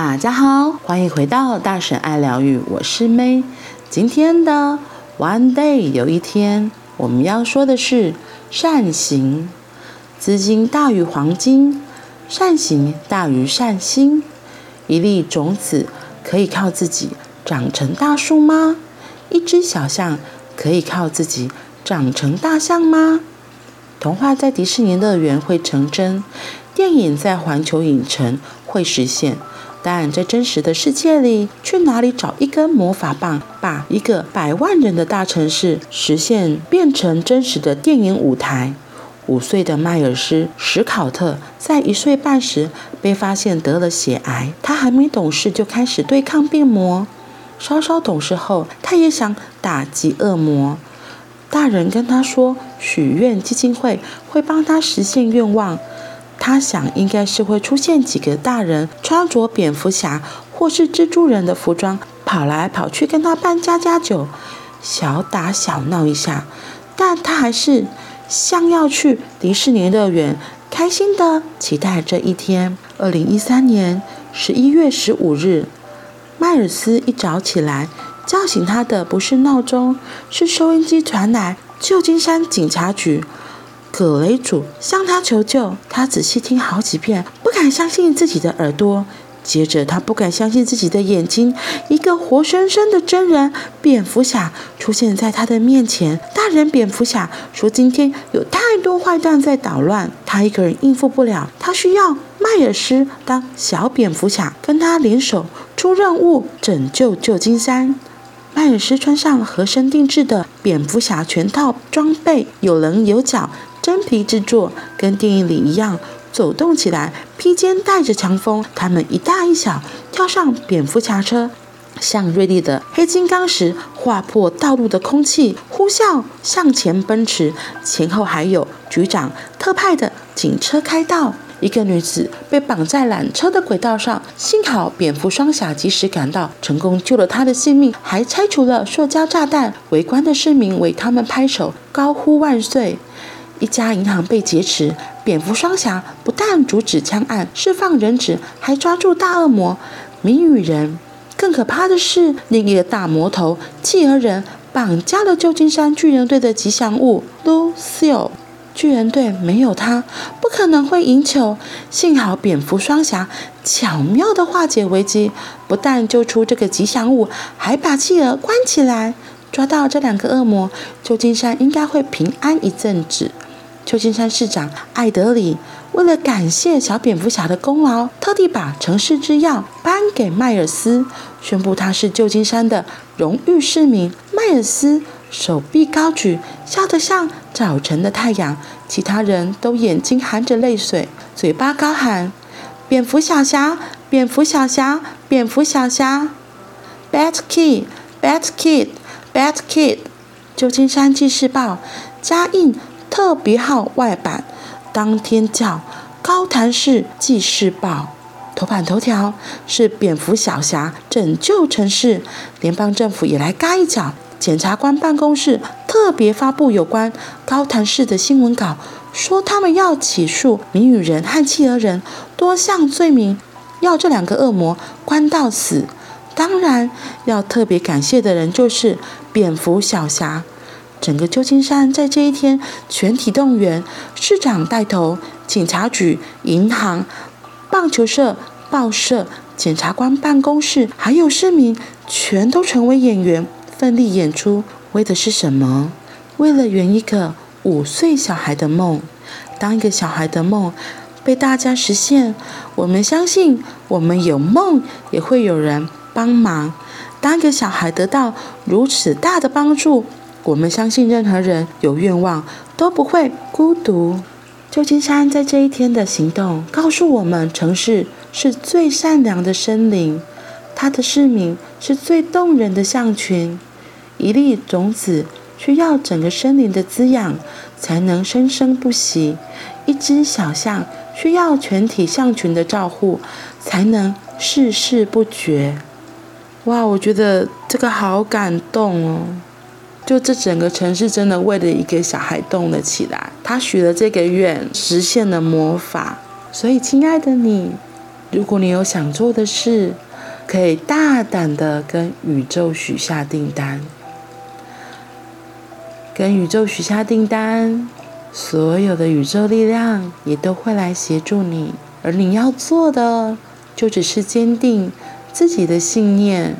大家好，欢迎回到大婶爱疗愈，我是 May。今天的 One Day 有一天，我们要说的是善行。资金大于黄金，善行大于善心。一粒种子可以靠自己长成大树吗？一只小象可以靠自己长成大象吗？童话在迪士尼乐园会成真，电影在环球影城会实现，但在真实的世界里，去哪里找一根魔法棒，把一个百万人的大城市实现变成真实的电影舞台？五岁的迈尔斯·史考特在一岁半时被发现得了血癌，他还没懂事就开始对抗病魔。稍稍懂事后，他也想打击恶魔。大人跟他说，许愿基金会会帮他实现愿望。他想，应该是会出现几个大人穿着蝙蝠侠或是蜘蛛人的服装，跑来跑去跟他扮家家酒，小打小闹一下。但他还是像要去迪士尼乐园，开心的期待这一天。二零一三年十一月十五日，迈尔斯一早起来。叫醒他的不是闹钟，是收音机传来旧金山警察局葛雷祖向他求救。他仔细听好几遍，不敢相信自己的耳朵。接着，他不敢相信自己的眼睛，一个活生生的真人蝙蝠侠出现在他的面前。大人蝙蝠侠说：“今天有太多坏蛋在捣乱，他一个人应付不了，他需要迈尔斯当小蝙蝠侠，跟他联手出任务，拯救旧金山。”迈尔斯穿上合身定制的蝙蝠侠全套装备，有棱有角，真皮制作，跟电影里一样走动起来，披肩带着强风。他们一大一小跳上蝙蝠侠车，像锐利的黑金刚石划破道路的空气，呼啸向前奔驰。前后还有局长特派的警车开道。一个女子被绑在缆车的轨道上，幸好蝙蝠双侠及时赶到，成功救了她的性命，还拆除了塑胶炸弹。围观的市民为他们拍手，高呼万岁。一家银行被劫持，蝙蝠双侠不但阻止枪案，释放人质，还抓住大恶魔谜语人。更可怕的是，另一个大魔头企鹅人绑架了旧金山巨人队的吉祥物 Lucille。巨人队没有他，不可能会赢球。幸好蝙蝠双侠巧妙地化解危机，不但救出这个吉祥物，还把企鹅关起来。抓到这两个恶魔，旧金山应该会平安一阵子。旧金山市长艾德里为了感谢小蝙蝠侠的功劳，特地把城市之钥颁给迈尔斯，宣布他是旧金山的荣誉市民。迈尔斯。手臂高举，笑得像早晨的太阳。其他人都眼睛含着泪水，嘴巴高喊：“蝙蝠小侠，蝙蝠小侠，蝙蝠小侠！”Bat Kid, Bat Kid, Bat Kid。旧金山纪事报加印特别号外版，当天叫高谭市纪事报。头版头条是蝙蝠小侠拯救城市，联邦政府也来嘎一脚。检察官办公室特别发布有关高谭市的新闻稿，说他们要起诉谜语人和企鹅人多项罪名，要这两个恶魔关到死。当然，要特别感谢的人就是蝙蝠小侠。整个旧金山在这一天全体动员，市长带头，警察局、银行、棒球社、报社、检察官办公室，还有市民，全都成为演员。奋力演出，为的是什么？为了圆一个五岁小孩的梦。当一个小孩的梦被大家实现，我们相信，我们有梦也会有人帮忙。当一个小孩得到如此大的帮助，我们相信任何人有愿望都不会孤独。旧金山在这一天的行动，告诉我们：城市是最善良的生灵，它的市民是最动人的象群。一粒种子需要整个森林的滋养，才能生生不息；一只小象需要全体象群的照护，才能世世不绝。哇，我觉得这个好感动哦！就这整个城市真的为了一个小孩动了起来，他许了这个愿，实现了魔法。所以，亲爱的你，如果你有想做的事，可以大胆的跟宇宙许下订单，跟宇宙许下订单，所有的宇宙力量也都会来协助你。而你要做的，就只是坚定自己的信念，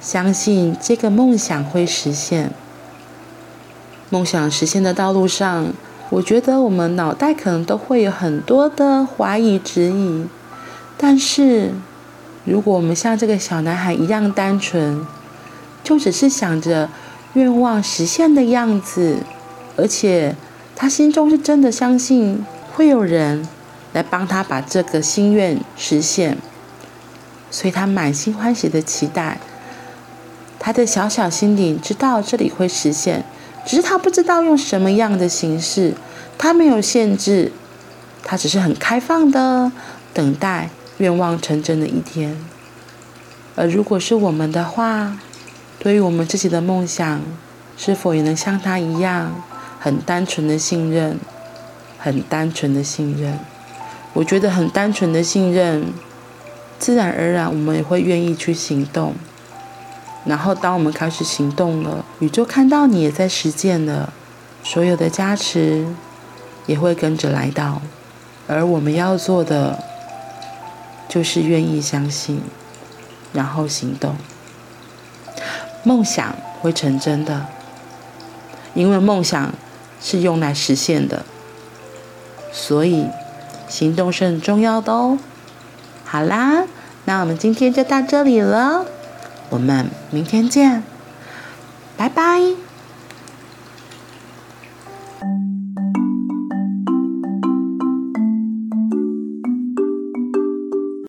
相信这个梦想会实现。梦想实现的道路上，我觉得我们脑袋可能都会有很多的怀疑、质疑。但是，如果我们像这个小男孩一样单纯，就只是想着愿望实现的样子，而且他心中是真的相信会有人来帮他把这个心愿实现，所以他满心欢喜的期待。他的小小心灵知道这里会实现，只是他不知道用什么样的形式。他没有限制，他只是很开放的等待愿望成真的一天。而如果是我们的话，对于我们自己的梦想，是否也能像他一样，很单纯的信任，很单纯的信任？我觉得很单纯的信任，自然而然我们也会愿意去行动。然后当我们开始行动了，宇宙看到你也在实践了，所有的加持也会跟着来到。而我们要做的，就是愿意相信，然后行动。梦想会成真的，因为梦想是用来实现的，所以。行动是很重要的哦。好啦，那我们今天就到这里了，我们明天见，拜拜。